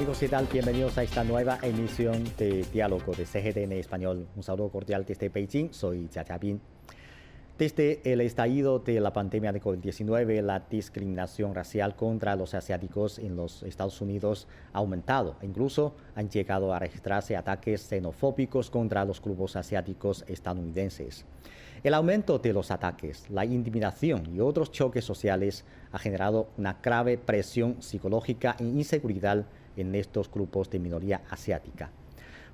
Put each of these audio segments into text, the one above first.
Amigos, ¿qué tal? Bienvenidos a esta nueva emisión de Diálogo de CGTN Español. Un saludo cordial desde Beijing, soy Jiabin. Desde el estallido de la pandemia de COVID-19, la discriminación racial contra los asiáticos en los Estados Unidos ha aumentado. Incluso han llegado a registrarse ataques xenofóbicos contra los grupos asiáticos estadounidenses. El aumento de los ataques, la intimidación y otros choques sociales ha generado una grave presión psicológica e inseguridad en estos grupos de minoría asiática.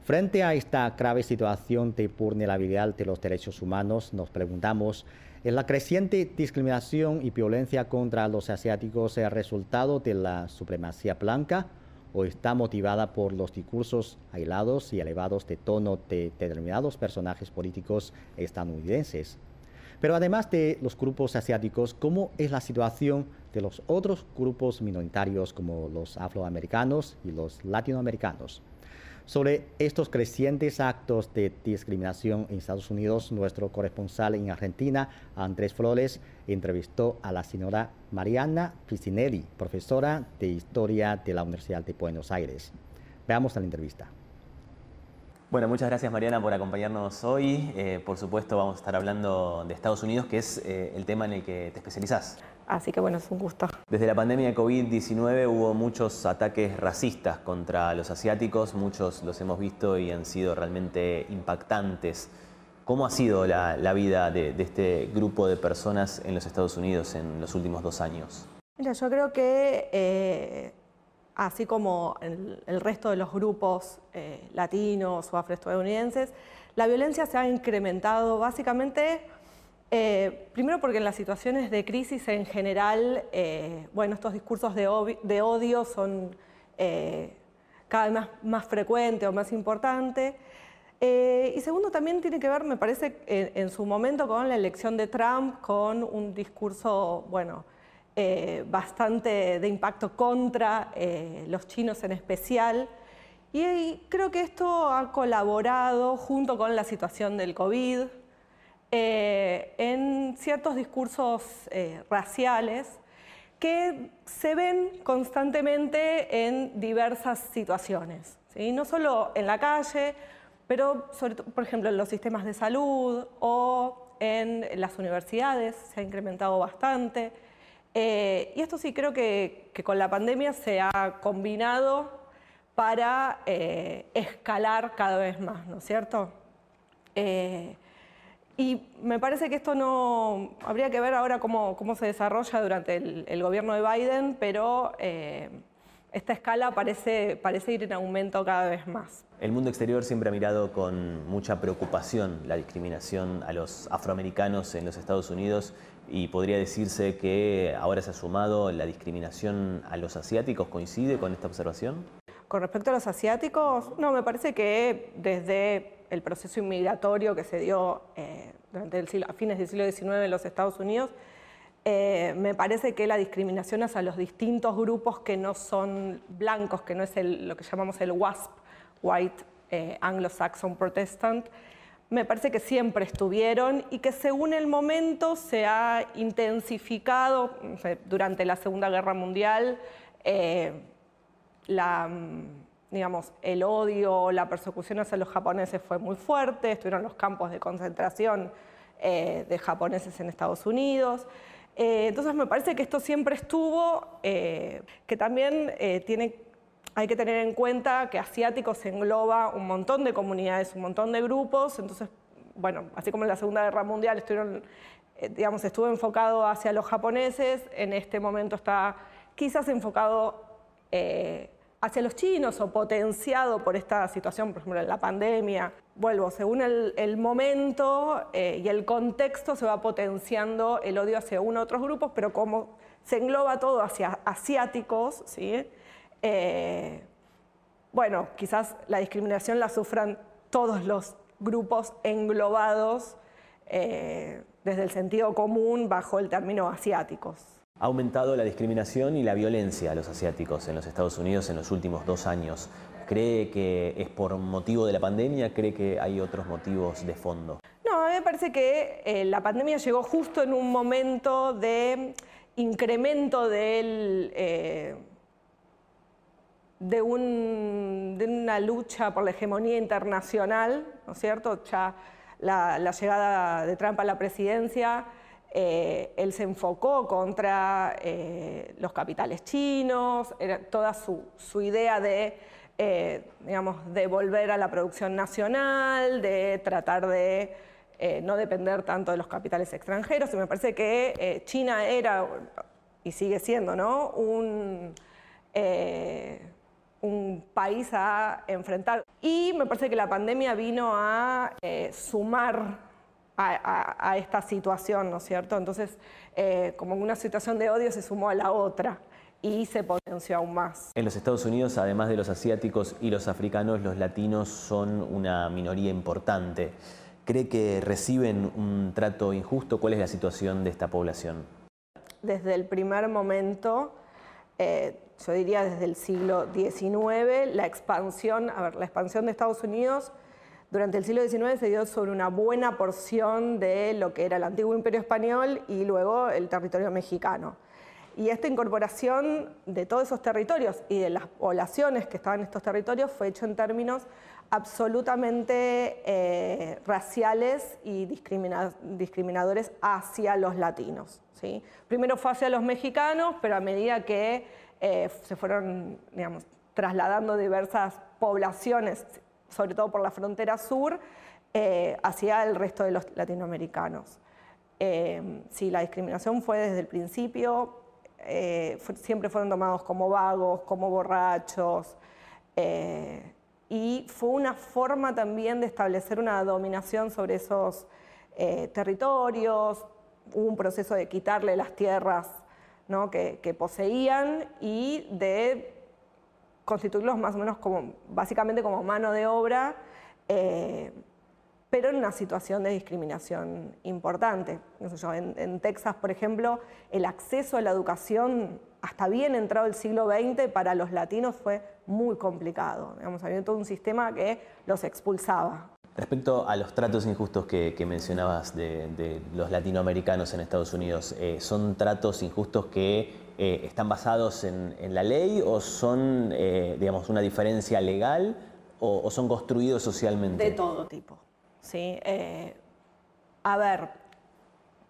Frente a esta grave situación de vulnerabilidad de los derechos humanos, nos preguntamos, ¿es la creciente discriminación y violencia contra los asiáticos el resultado de la supremacía blanca o está motivada por los discursos aislados y elevados de tono de determinados personajes políticos estadounidenses? Pero además de los grupos asiáticos, ¿cómo es la situación de los otros grupos minoritarios como los afroamericanos y los latinoamericanos? Sobre estos crecientes actos de discriminación en Estados Unidos, nuestro corresponsal en Argentina, Andrés Flores, entrevistó a la señora Mariana Piscinelli, profesora de Historia de la Universidad de Buenos Aires. Veamos la entrevista. Bueno, muchas gracias Mariana por acompañarnos hoy. Eh, por supuesto vamos a estar hablando de Estados Unidos, que es eh, el tema en el que te especializás. Así que bueno, es un gusto. Desde la pandemia de COVID-19 hubo muchos ataques racistas contra los asiáticos, muchos los hemos visto y han sido realmente impactantes. ¿Cómo ha sido la, vida de, este grupo de personas en los Estados Unidos en los últimos dos años? Mira, yo creo que eh, así como el, el, resto de los grupos eh, latinos o afroestadounidenses, la violencia se ha incrementado básicamente eh, primero porque en las situaciones de crisis en general, eh, bueno, estos discursos de, odio son eh, cada vez más, más frecuentes o más importantes. y segundo, también tiene que ver, me parece, en, su momento con la elección de Trump, con un discurso, bueno, bastante de impacto contra los chinos en especial. y creo que esto ha colaborado junto con la situación del COVID, eh, en ciertos discursos eh, raciales que se ven constantemente en diversas situaciones, no solo en la calle, pero por ejemplo en los sistemas de salud o en las universidades se ha incrementado bastante. Eh, y esto sí creo que, con la pandemia se ha combinado para escalar cada vez más, ¿no es cierto? Y me parece que esto no habría que ver ahora cómo, cómo se desarrolla durante el, gobierno de Biden, pero eh, esta escala parece, parece ir en aumento cada vez más. El mundo exterior siempre ha mirado con mucha preocupación la discriminación a los afroamericanos en los Estados Unidos y podría decirse que ahora se ha sumado la discriminación a los asiáticos. ¿Coincide con esta observación? Con respecto a los asiáticos, no, me parece que desde el proceso inmigratorio que se dio eh, durante el siglo, a fines del siglo XIX en los Estados Unidos, eh, me parece que la discriminación hacia los distintos grupos que no son blancos, que no es lo que llamamos el WASP, White eh, Anglo-Saxon Protestant, me parece que siempre estuvieron y que según el momento se ha intensificado durante la Segunda Guerra Mundial la digamos, el odio, la persecución hacia los japoneses fue muy fuerte, estuvieron los campos de concentración eh, de japoneses en Estados Unidos. Eh, entonces me parece que esto siempre estuvo, eh, que también tiene, hay que tener en cuenta que asiáticos engloba un montón de comunidades, un montón de grupos, entonces, bueno, así como en la Segunda Guerra Mundial estuvieron, digamos, estuvo enfocado hacia los japoneses, en este momento está quizás enfocado hacia los chinos o potenciado por esta situación, por ejemplo, en la pandemia. Vuelvo, según el, momento eh, y el contexto se va potenciando el odio hacia uno u otros grupos, pero como se engloba todo hacia asiáticos, ¿sí? Eh, bueno, quizás la discriminación la sufran todos los grupos englobados eh, desde el sentido común bajo el término asiáticos. Ha aumentado la discriminación y la violencia a los asiáticos en los Estados Unidos en los últimos dos años. ¿Cree que es por motivo de la pandemia? ¿Cree que hay otros motivos de fondo? No, a mí me parece que eh, la pandemia llegó justo en un momento de incremento eh, de, una lucha por la hegemonía internacional, ¿no es cierto? Ya la, llegada de Trump a la presidencia, eh, él se enfocó contra eh, los capitales chinos, era toda su, idea de, eh, digamos, volver a la producción nacional, de tratar de no depender tanto de los capitales extranjeros, y me parece que China era, y sigue siendo, ¿no? un país a enfrentar. Y me parece que la pandemia vino a sumar a, esta situación, ¿no es cierto? Entonces, eh, como una situación de odio se sumó a la otra y se potenció aún más. En los Estados Unidos, además de los asiáticos y los africanos, los latinos son una minoría importante. ¿Cree que reciben un trato injusto? ¿Cuál es la situación de esta población? Desde el primer momento, eh, yo diría desde el siglo XIX, la expansión, a ver, la expansión de Estados Unidos durante el siglo XIX se dio sobre una buena porción de lo que era el antiguo imperio español y luego el territorio mexicano. Y esta incorporación de todos esos territorios y de las poblaciones que estaban en estos territorios fue hecho en términos absolutamente eh, raciales y discriminadores hacia los latinos. ¿sí? Primero fue hacia los mexicanos, pero a medida que eh, se fueron digamos, trasladando diversas poblaciones, sobre todo por la frontera sur, eh, hacia el resto de los latinoamericanos. Eh, sí, la discriminación fue desde el principio, siempre fueron tomados como vagos, como borrachos, y fue una forma también de establecer una dominación sobre esos territorios, hubo un proceso de quitarle las tierras que, poseían y de constituirlos más o menos como, básicamente como mano de obra, eh, pero en una situación de discriminación importante. en, Texas, por ejemplo, el acceso a la educación hasta bien entrado el siglo XX para los latinos fue muy complicado. Digamos, había todo un sistema que los expulsaba. Respecto a los tratos injustos que, mencionabas de, los latinoamericanos en Estados Unidos, eh, ¿son tratos injustos que eh, están basados en, la ley o son, eh, digamos, una diferencia legal o, son construidos socialmente? De todo tipo. ¿sí? a ver,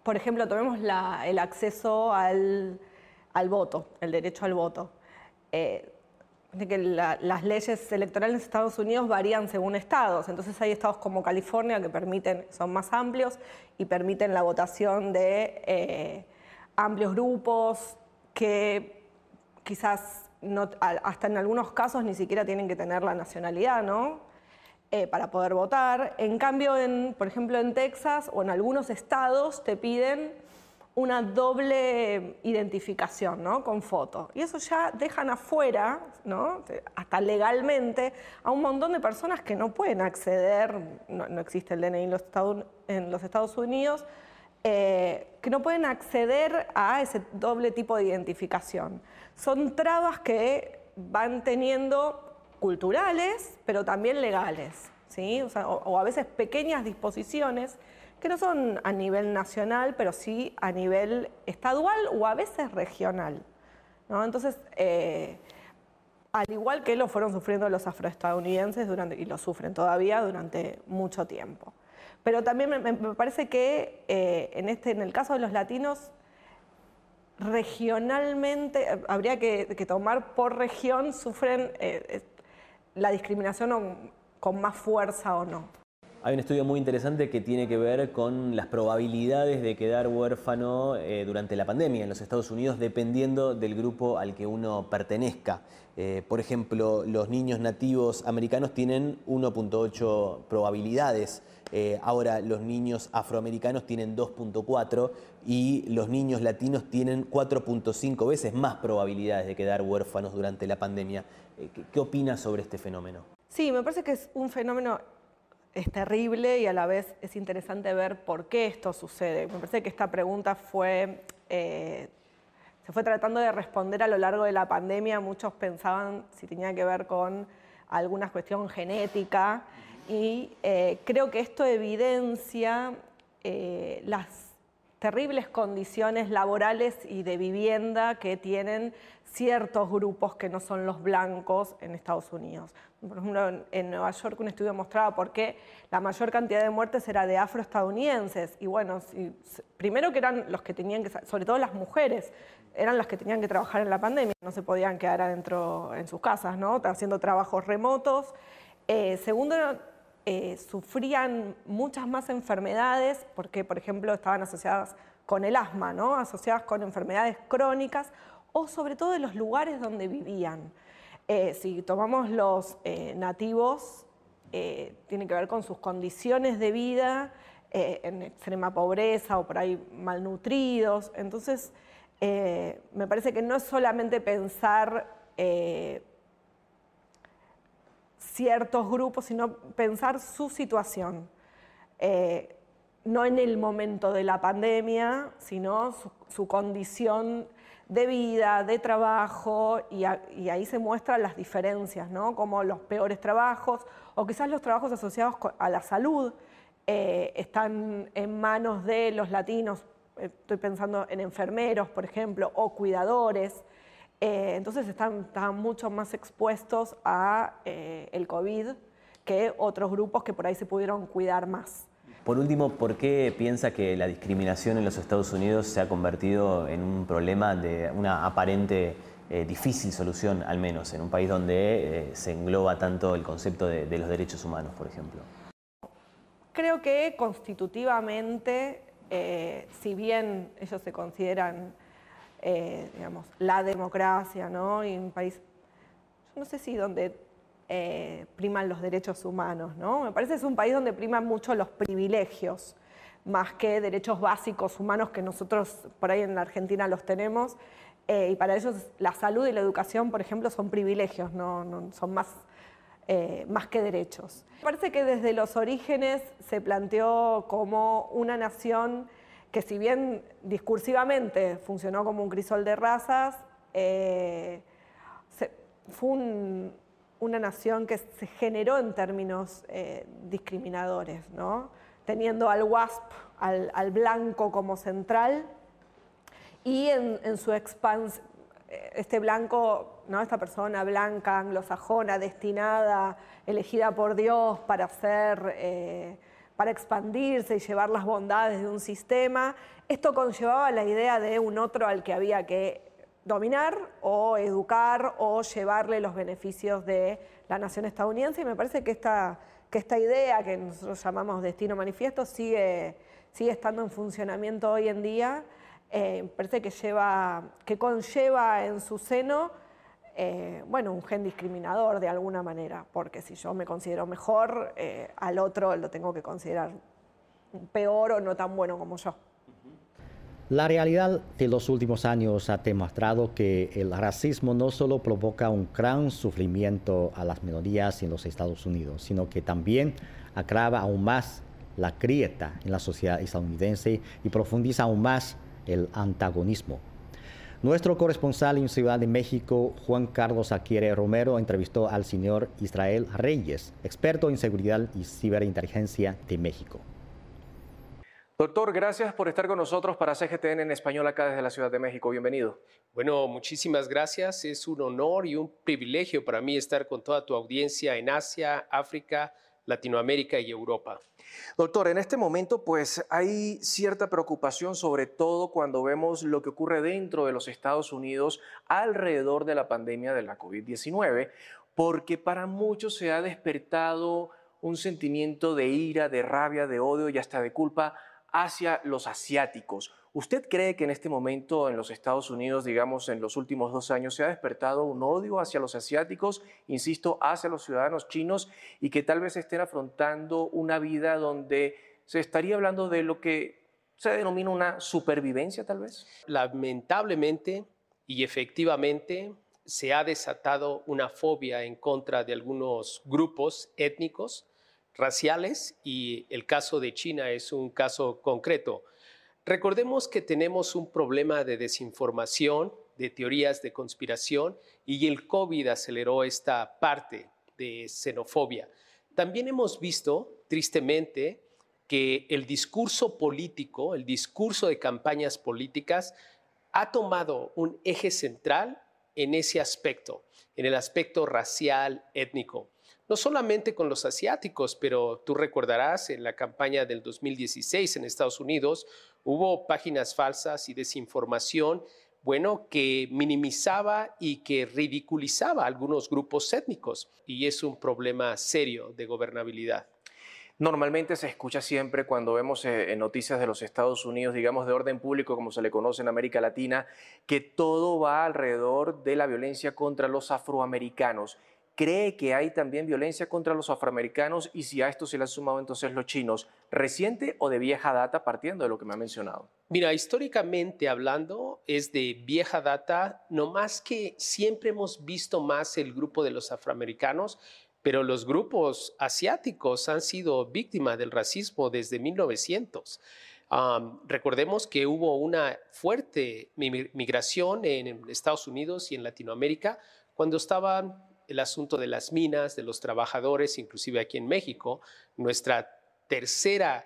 por ejemplo, tomemos el acceso al, al, voto, el derecho al voto que las leyes electorales en Estados Unidos varían según estados. Entonces hay estados como California que permiten, son más amplios y permiten la votación de eh, amplios grupos que quizás hasta en algunos casos ni siquiera tienen que tener la nacionalidad, ¿no? Eh, para poder votar. En cambio, en, por ejemplo, en Texas o en algunos estados te piden una doble identificación ¿no? con foto. Y eso ya dejan afuera, ¿no? hasta legalmente, a un montón de personas que no pueden acceder, no, existe el DNI en los en los Estados Unidos, eh, que no pueden acceder a ese doble tipo de identificación. Son trabas que van teniendo culturales, pero también legales, ¿sí? o a veces pequeñas disposiciones que no son a nivel nacional, pero sí a nivel estadual o a veces regional. Entonces, eh, al igual que lo fueron sufriendo los afroestadounidenses durante, y lo sufren todavía durante mucho tiempo. Pero también me, parece que eh, en, este, en el caso de los latinos, regionalmente, eh, habría que, tomar por región, sufren la discriminación con más fuerza o no. Hay un estudio muy interesante que tiene que ver con las probabilidades de quedar huérfano eh, durante la pandemia en los Estados Unidos dependiendo del grupo al que uno pertenezca. Eh, por ejemplo, los niños nativos americanos tienen 1.8 probabilidades. Eh, ahora los niños afroamericanos tienen 2.4 y los niños latinos tienen 4.5 veces más probabilidades de quedar huérfanos durante la pandemia. ¿Qué, ¿Qué opinas sobre este fenómeno? Sí, me parece que es un fenómeno es terrible y a la vez es interesante ver por qué esto sucede. Me parece que esta pregunta fue, eh, se fue tratando de responder a lo largo de la pandemia. Muchos pensaban si tenía que ver con alguna cuestión genética y eh, creo que esto evidencia eh, las terribles condiciones laborales y de vivienda que tienen ciertos grupos que no son los blancos en Estados Unidos. Por ejemplo, en Nueva York un estudio mostraba por qué la mayor cantidad de muertes era de afroestadounidenses. Y bueno, primero que eran los que tenían que, sobre todo las mujeres, eran las que tenían que trabajar en la pandemia, no se podían quedar adentro en sus casas, ¿no? Haciendo trabajos remotos. Eh, segundo, eh, sufrían muchas más enfermedades, porque por ejemplo estaban asociadas con el asma, ¿no? asociadas con enfermedades crónicas o sobre todo en los lugares donde vivían. Eh, si tomamos los eh, nativos, tiene que ver con sus condiciones de vida, en extrema pobreza o por ahí malnutridos. Entonces, me parece que no es solamente pensar ciertos grupos, sino pensar su situación. no en el momento de la pandemia, sino su, condición de vida, de trabajo, y, ahí se muestran las diferencias, ¿no? Como los peores trabajos, o quizás los trabajos asociados a la salud eh, están en manos de los latinos, estoy pensando en enfermeros, por ejemplo, o cuidadores, eh, entonces están, mucho más expuestos a eh, el COVID que otros grupos que por ahí se pudieron cuidar más. Por último, ¿por qué piensa que la discriminación en los Estados Unidos se ha convertido en un problema de una aparente eh, difícil solución, al menos, en un país donde se engloba tanto el concepto de, los derechos humanos, por ejemplo? Creo que constitutivamente, eh, si bien ellos se consideran, digamos, la democracia, ¿no? Y un país, yo no sé si donde eh, priman los derechos humanos. ¿no? Me parece que es un país donde priman mucho los privilegios, más que derechos básicos humanos que nosotros por ahí en la Argentina los tenemos. Eh, y para ellos la salud y la educación, por ejemplo, son privilegios, no, son más, eh, más que derechos. Me parece que desde los orígenes se planteó como una nación que si bien discursivamente funcionó como un crisol de razas, fue un, una nación que se generó en términos eh, discriminadores, teniendo al WASP, al, blanco como central, y en, su expansión, eh, este blanco, ¿no? esta persona blanca, anglosajona, destinada, elegida por Dios para ser, eh, para expandirse y llevar las bondades de un sistema, esto conllevaba la idea de un otro al que había que dominar o educar o llevarle los beneficios de la nación estadounidense y me parece que esta, que esta idea que nosotros llamamos destino manifiesto sigue, sigue estando en funcionamiento hoy en día. Eh, parece que, lleva, que conlleva en su seno eh, bueno, un gen discriminador de alguna manera, porque si yo me considero mejor, eh, al otro lo tengo que considerar peor o no tan bueno como yo. La realidad de los últimos años ha demostrado que el racismo no solo provoca un gran sufrimiento a las minorías en los Estados Unidos, sino que también agrava aún más la grieta en la sociedad estadounidense y profundiza aún más el antagonismo. Nuestro corresponsal en Ciudad de México, Juan Carlos Aquiere Romero, entrevistó al señor Israel Reyes, experto en seguridad y ciberinteligencia de México. Doctor, gracias por estar con nosotros para CGTN en español acá desde la Ciudad de México. Bienvenido. Bueno, muchísimas gracias. Es un honor y un privilegio para mí estar con toda tu audiencia en Asia, África, Latinoamérica y Europa. Doctor, en este momento pues hay cierta preocupación, sobre todo cuando vemos lo que ocurre dentro de los Estados Unidos alrededor de la pandemia de la COVID-19, porque para muchos se ha despertado un sentimiento de ira, de rabia, de odio y hasta de culpa hacia los asiáticos. ¿Usted cree que en este momento en los Estados Unidos, digamos, en los últimos dos años, se ha despertado un odio hacia los asiáticos, insisto, hacia los ciudadanos chinos y que tal vez estén afrontando una vida donde se estaría hablando de lo que se denomina una supervivencia tal vez? Lamentablemente y efectivamente se ha desatado una fobia en contra de algunos grupos étnicos raciales y el caso de China es un caso concreto. Recordemos que tenemos un problema de desinformación, de teorías de conspiración y el COVID aceleró esta parte de xenofobia. También hemos visto, tristemente, que el discurso político, el discurso de campañas políticas, ha tomado un eje central en ese aspecto, en el aspecto racial, étnico. No solamente con los asiáticos, pero tú recordarás en la campaña del 2016 en Estados Unidos, hubo páginas falsas y desinformación, bueno, que minimizaba y que ridiculizaba algunos grupos étnicos. Y es un problema serio de gobernabilidad. Normalmente se escucha siempre cuando vemos eh, noticias de los Estados Unidos, digamos de orden público, como se le conoce en América Latina, que todo va alrededor de la violencia contra los afroamericanos. ¿Cree que hay también violencia contra los afroamericanos y si a esto se le han sumado entonces los chinos, reciente o de vieja data partiendo de lo que me ha mencionado? Mira, históricamente hablando es de vieja data, no más que siempre hemos visto más el grupo de los afroamericanos pero los grupos asiáticos han sido víctimas del racismo desde 1900. recordemos que hubo una fuerte migración en Estados Unidos y en Latinoamérica cuando estaba el asunto de las minas, de los trabajadores, inclusive aquí en México. Nuestra tercera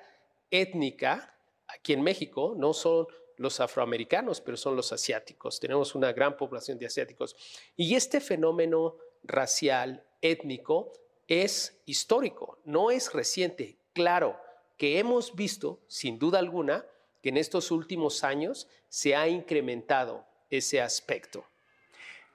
étnica aquí en México no son los afroamericanos, pero son los asiáticos. Tenemos una gran población de asiáticos. Y este fenómeno racial étnico es histórico, no es reciente. Claro que hemos visto, sin duda alguna, que en estos últimos años se ha incrementado ese aspecto.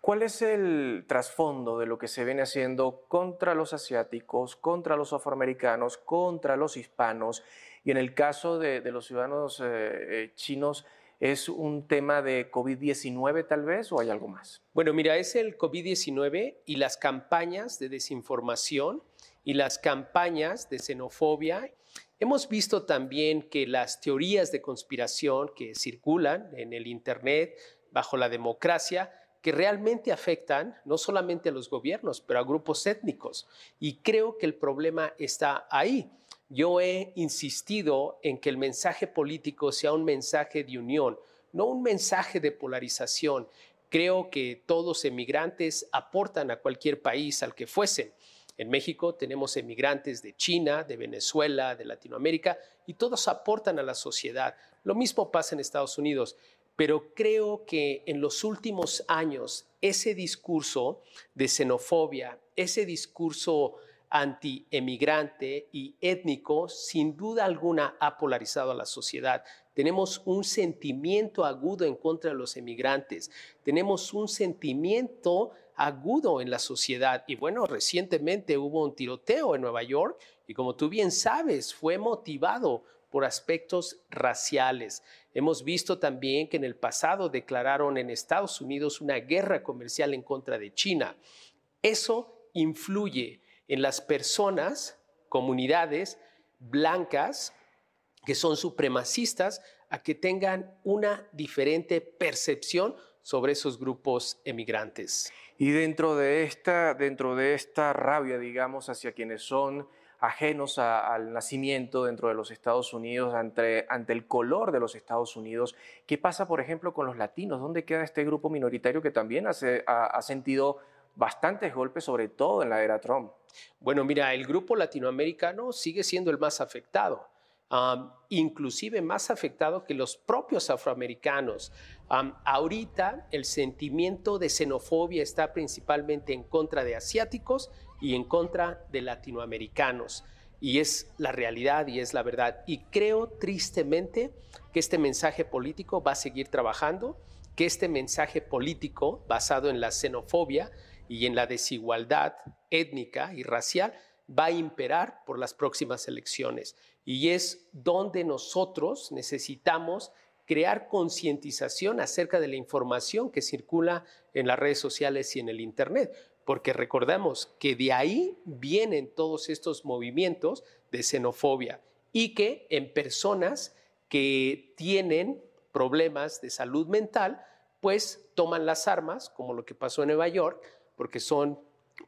¿Cuál es el trasfondo de lo que se viene haciendo contra los asiáticos, contra los afroamericanos, contra los hispanos? Y en el caso de, los ciudadanos eh, eh, chinos, ¿Es un tema de COVID-19 tal vez o hay algo más? Bueno, mira, es el COVID-19 y las campañas de desinformación y las campañas de xenofobia. Hemos visto también que las teorías de conspiración que circulan en el Internet bajo la democracia, que realmente afectan no solamente a los gobiernos, pero a grupos étnicos. Y creo que el problema está ahí yo he insistido en que el mensaje político sea un mensaje de unión, no un mensaje de polarización. Creo que todos emigrantes aportan a cualquier país al que fuesen. En México tenemos emigrantes de China, de Venezuela, de Latinoamérica, y todos aportan a la sociedad. Lo mismo pasa en Estados Unidos, pero creo que en los últimos años ese discurso de xenofobia, ese discurso anti-emigrante y étnico, sin duda alguna ha polarizado a la sociedad. Tenemos un sentimiento agudo en contra de los emigrantes, tenemos un sentimiento agudo en la sociedad. Y bueno, recientemente hubo un tiroteo en Nueva York y como tú bien sabes, fue motivado por aspectos raciales. Hemos visto también que en el pasado declararon en Estados Unidos una guerra comercial en contra de China. Eso influye en las personas, comunidades blancas que son supremacistas, a que tengan una diferente percepción sobre esos grupos emigrantes. Y dentro de esta, dentro de esta rabia, digamos, hacia quienes son ajenos al nacimiento dentro de los Estados Unidos, ante, ante el color de los Estados Unidos, ¿qué pasa, por ejemplo, con los latinos? ¿Dónde queda este grupo minoritario que también hace, ha sentido bastantes golpes, sobre todo en la era Trump? Bueno, mira, el grupo latinoamericano sigue siendo el más afectado. inclusive más afectado que los propios afroamericanos. ahorita el sentimiento de xenofobia está principalmente en contra de asiáticos y en contra de latinoamericanos. Y es la realidad y es la verdad. Y creo tristemente que este mensaje político va a seguir trabajando, que este mensaje político basado en la xenofobia y en la desigualdad étnica y racial va a imperar por las próximas elecciones. Y es donde nosotros necesitamos crear concientización acerca de la información que circula en las redes sociales y en el Internet, porque recordamos que de ahí vienen todos estos movimientos de xenofobia y que en personas que tienen problemas de salud mental, pues toman las armas, como lo que pasó en Nueva York, porque son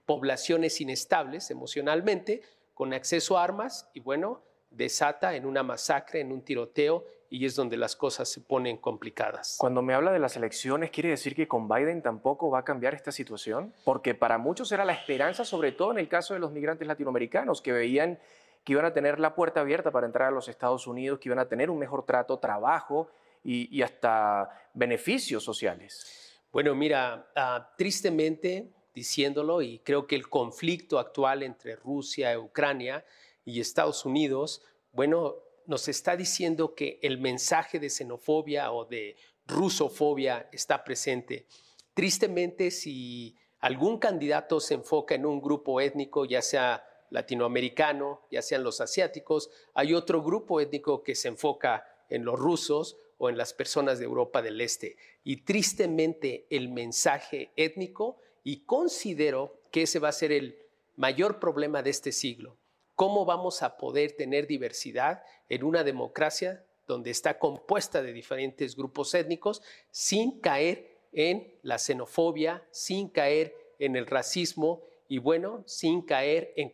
poblaciones inestables emocionalmente, con acceso a armas y bueno, desata en una masacre, en un tiroteo y es donde las cosas se ponen complicadas. Cuando me habla de las elecciones, ¿quiere decir que con Biden tampoco va a cambiar esta situación? Porque para muchos era la esperanza, sobre todo en el caso de los migrantes latinoamericanos, que veían que iban a tener la puerta abierta para entrar a los Estados Unidos, que iban a tener un mejor trato, trabajo y, hasta beneficios sociales. Bueno, mira, ah, tristemente diciéndolo, y creo que el conflicto actual entre Rusia, Ucrania y Estados Unidos, bueno, nos está diciendo que el mensaje de xenofobia o de rusofobia está presente. Tristemente, si algún candidato se enfoca en un grupo étnico, ya sea latinoamericano, ya sean los asiáticos, hay otro grupo étnico que se enfoca en los rusos o en las personas de Europa del Este. Y tristemente el mensaje étnico, y considero que ese va a ser el mayor problema de este siglo. ¿Cómo vamos a poder tener diversidad en una democracia donde está compuesta de diferentes grupos étnicos sin caer en la xenofobia, sin caer en el racismo y bueno, sin caer en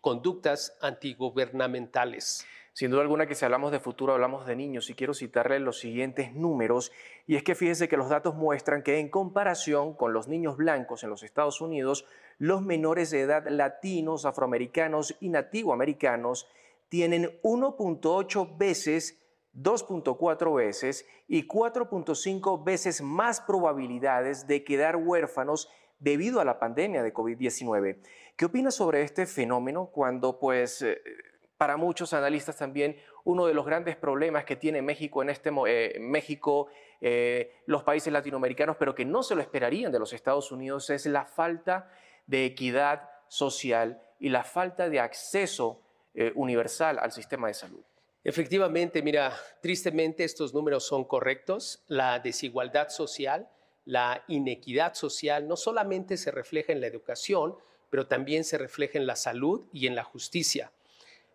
conductas antigubernamentales. Sin duda alguna que si hablamos de futuro hablamos de niños y quiero citarle los siguientes números y es que fíjese que los datos muestran que en comparación con los niños blancos en los Estados Unidos, los menores de edad latinos, afroamericanos y nativoamericanos tienen 1.8 veces 2.4 veces y 4.5 veces más probabilidades de quedar huérfanos debido a la pandemia de COVID-19. ¿Qué opinas sobre este fenómeno cuando, pues, eh, para muchos analistas también, uno de los grandes problemas que tiene México en este eh, México, eh, los países latinoamericanos, pero que no se lo esperarían de los Estados Unidos, es la falta de equidad social y la falta de acceso universal al sistema de salud? Efectivamente, mira, tristemente estos números son correctos. La desigualdad social, la inequidad social no solamente se refleja en la educación, pero también se refleja en la salud y en la justicia.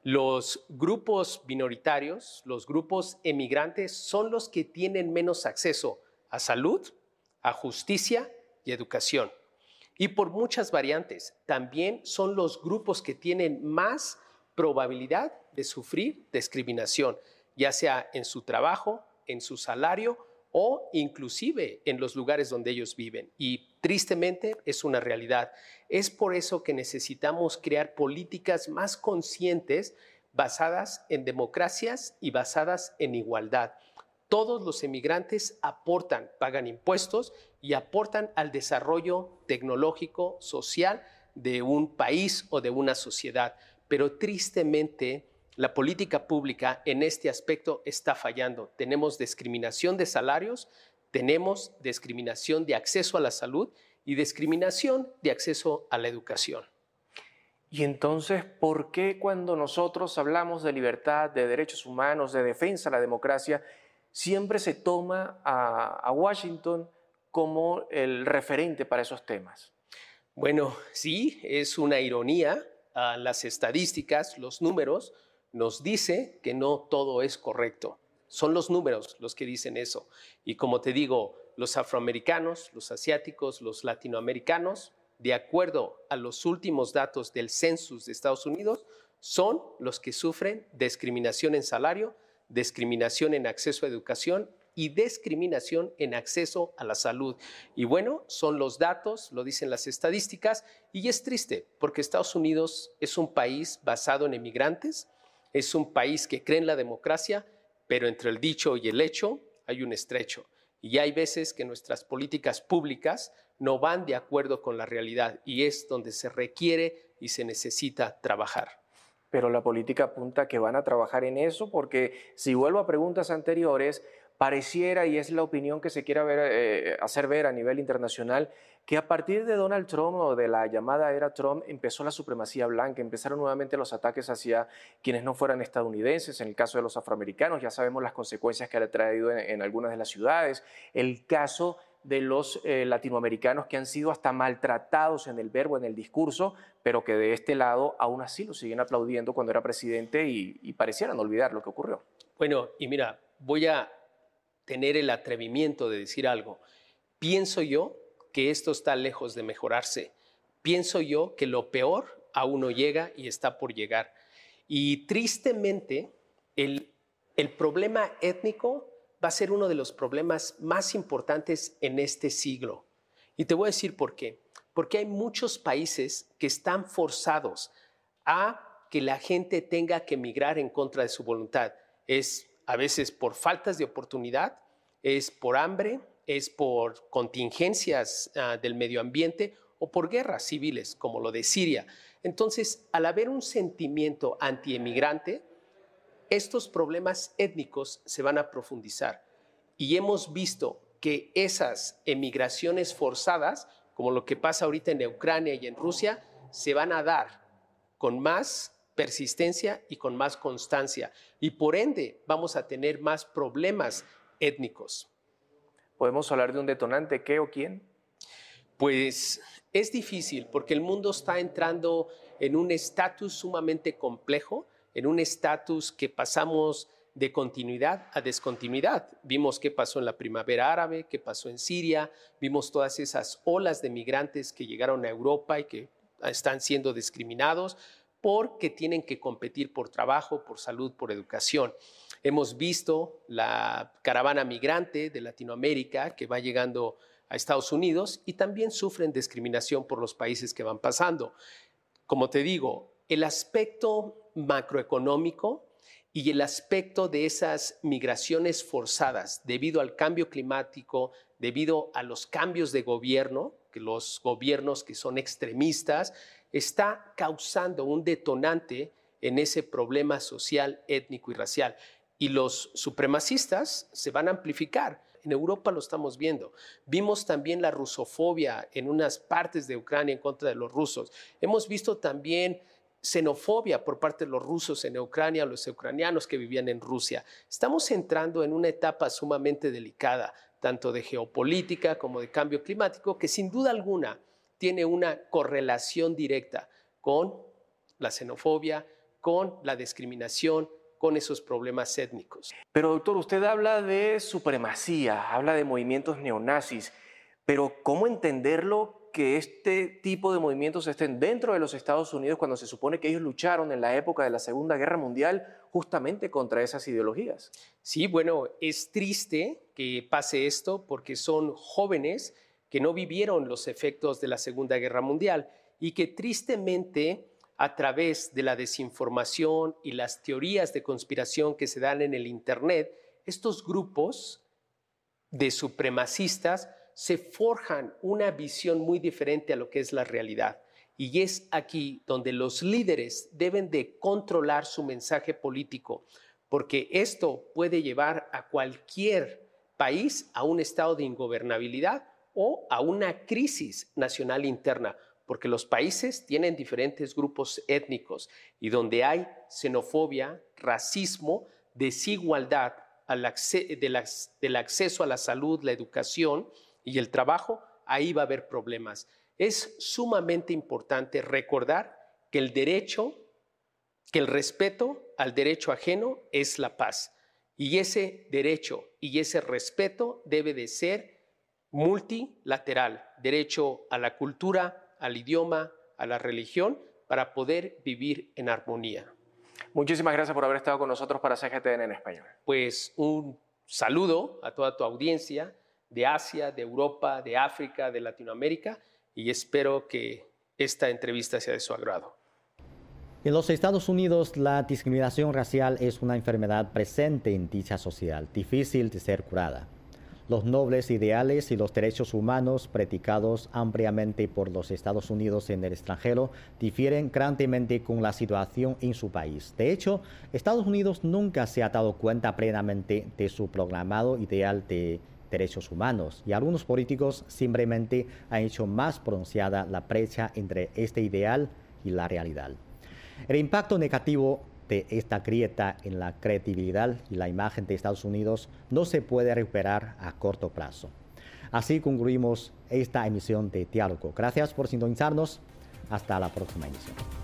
Los grupos minoritarios, los grupos emigrantes, son los que tienen menos acceso a salud, a justicia y educación. Y por muchas variantes, también son los grupos que tienen más probabilidad de sufrir discriminación, ya sea en su trabajo, en su salario o inclusive en los lugares donde ellos viven. Y tristemente es una realidad. Es por eso que necesitamos crear políticas más conscientes basadas en democracias y basadas en igualdad. Todos los emigrantes aportan, pagan impuestos y aportan al desarrollo tecnológico, social de un país o de una sociedad pero tristemente la política pública en este aspecto está fallando. Tenemos discriminación de salarios, tenemos discriminación de acceso a la salud y discriminación de acceso a la educación. Y entonces, ¿por qué cuando nosotros hablamos de libertad, de derechos humanos, de defensa de la democracia, siempre se toma a, Washington como el referente para esos temas? Bueno, sí, es una ironía, las estadísticas, los números, nos dice que no todo es correcto. Son los números los que dicen eso. Y como te digo, los afroamericanos, los asiáticos, los latinoamericanos, de acuerdo a los últimos datos del census de Estados Unidos, son los que sufren discriminación en salario, discriminación en acceso a educación y discriminación en acceso a la salud. Y bueno, son los datos, lo dicen las estadísticas, y es triste porque Estados Unidos es un país basado en emigrantes, es un país que cree en la democracia, pero entre el dicho y el hecho hay un estrecho. Y hay veces que nuestras políticas públicas no van de acuerdo con la realidad y es donde se requiere y se necesita trabajar. Pero la política apunta que van a trabajar en eso porque si vuelvo a preguntas anteriores, pareciera, y es la opinión que se quiere eh, hacer ver a nivel internacional, que a partir de Donald Trump o de la llamada era Trump empezó la supremacía blanca, empezaron nuevamente los ataques hacia quienes no fueran estadounidenses, en el caso de los afroamericanos, ya sabemos las consecuencias que ha traído en, algunas de las ciudades, el caso de los eh, latinoamericanos que han sido hasta maltratados en el verbo, en el discurso, pero que de este lado aún así lo siguen aplaudiendo cuando era presidente y, y parecieran olvidar lo que ocurrió. Bueno, y mira, voy a tener el atrevimiento de decir algo. Pienso yo que esto está lejos de mejorarse. Pienso yo que lo peor aún no llega y está por llegar. Y tristemente, el, el problema étnico va a ser uno de los problemas más importantes en este siglo. Y te voy a decir por qué. Porque hay muchos países que están forzados a que la gente tenga que emigrar en contra de su voluntad. Es a veces por faltas de oportunidad, es por hambre, es por contingencias ah, del medio ambiente o por guerras civiles, como lo de Siria. Entonces, al haber un sentimiento antiemigrante, estos problemas étnicos se van a profundizar. Y hemos visto que esas emigraciones forzadas, como lo que pasa ahorita en Ucrania y en Rusia, se van a dar con más persistencia y con más constancia. Y por ende vamos a tener más problemas étnicos. ¿Podemos hablar de un detonante? ¿Qué o quién? Pues es difícil porque el mundo está entrando en un estatus sumamente complejo, en un estatus que pasamos de continuidad a descontinuidad. Vimos qué pasó en la primavera árabe, qué pasó en Siria, vimos todas esas olas de migrantes que llegaron a Europa y que están siendo discriminados porque tienen que competir por trabajo, por salud, por educación. Hemos visto la caravana migrante de Latinoamérica que va llegando a Estados Unidos y también sufren discriminación por los países que van pasando. Como te digo, el aspecto macroeconómico y el aspecto de esas migraciones forzadas debido al cambio climático, debido a los cambios de gobierno, que los gobiernos que son extremistas, está causando un detonante en ese problema social, étnico y racial. Y los supremacistas se van a amplificar. En Europa lo estamos viendo. Vimos también la rusofobia en unas partes de Ucrania en contra de los rusos. Hemos visto también xenofobia por parte de los rusos en Ucrania, los ucranianos que vivían en Rusia. Estamos entrando en una etapa sumamente delicada, tanto de geopolítica como de cambio climático, que sin duda alguna tiene una correlación directa con la xenofobia, con la discriminación, con esos problemas étnicos. Pero doctor, usted habla de supremacía, habla de movimientos neonazis, pero ¿cómo entenderlo que este tipo de movimientos estén dentro de los Estados Unidos cuando se supone que ellos lucharon en la época de la Segunda Guerra Mundial justamente contra esas ideologías. Sí, bueno, es triste que pase esto porque son jóvenes que no vivieron los efectos de la Segunda Guerra Mundial y que tristemente a través de la desinformación y las teorías de conspiración que se dan en el Internet, estos grupos de supremacistas se forjan una visión muy diferente a lo que es la realidad. Y es aquí donde los líderes deben de controlar su mensaje político, porque esto puede llevar a cualquier país a un estado de ingobernabilidad o a una crisis nacional interna, porque los países tienen diferentes grupos étnicos y donde hay xenofobia, racismo, desigualdad del acceso a la salud, la educación, y el trabajo, ahí va a haber problemas. Es sumamente importante recordar que el derecho, que el respeto al derecho ajeno es la paz. Y ese derecho y ese respeto debe de ser multilateral, derecho a la cultura, al idioma, a la religión, para poder vivir en armonía. Muchísimas gracias por haber estado con nosotros para CGTN en español. Pues un saludo a toda tu audiencia de Asia, de Europa, de África, de Latinoamérica y espero que esta entrevista sea de su agrado. En los Estados Unidos, la discriminación racial es una enfermedad presente en dicha sociedad, difícil de ser curada. Los nobles ideales y los derechos humanos practicados ampliamente por los Estados Unidos en el extranjero difieren grandemente con la situación en su país. De hecho, Estados Unidos nunca se ha dado cuenta plenamente de su programado ideal de derechos humanos y algunos políticos simplemente han hecho más pronunciada la brecha entre este ideal y la realidad. El impacto negativo de esta grieta en la credibilidad y la imagen de Estados Unidos no se puede recuperar a corto plazo. Así concluimos esta emisión de Diálogo. Gracias por sintonizarnos. Hasta la próxima emisión.